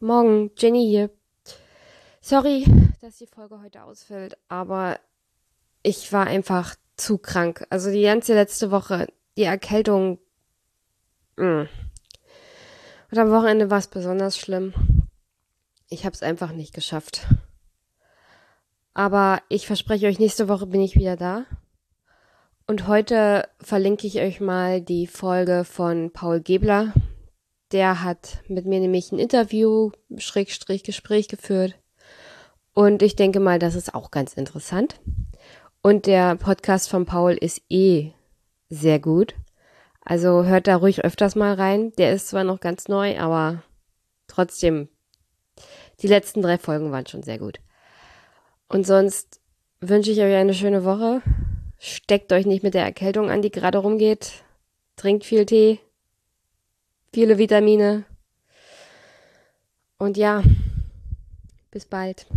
Morgen, Jenny hier. Sorry, dass die Folge heute ausfällt, aber ich war einfach zu krank. Also die ganze letzte Woche, die Erkältung. Mh. Mm. Und am Wochenende war es besonders schlimm. Ich habe es einfach nicht geschafft. Aber ich verspreche euch, nächste Woche bin ich wieder da. Und heute verlinke ich euch mal die Folge von Paul Gebler, der hat mit mir nämlich ein Interview, Schrägstrich Gespräch geführt. Und ich denke mal, das ist auch ganz interessant. Und der Podcast von Paul ist eh sehr gut. Also hört da ruhig öfters mal rein. Der ist zwar noch ganz neu, aber trotzdem, die letzten drei Folgen waren schon sehr gut. Und sonst wünsche ich euch eine schöne Woche. Steckt euch nicht mit der Erkältung an, die gerade rumgeht. Trinkt viel Tee viele Vitamine. Und ja, bis bald.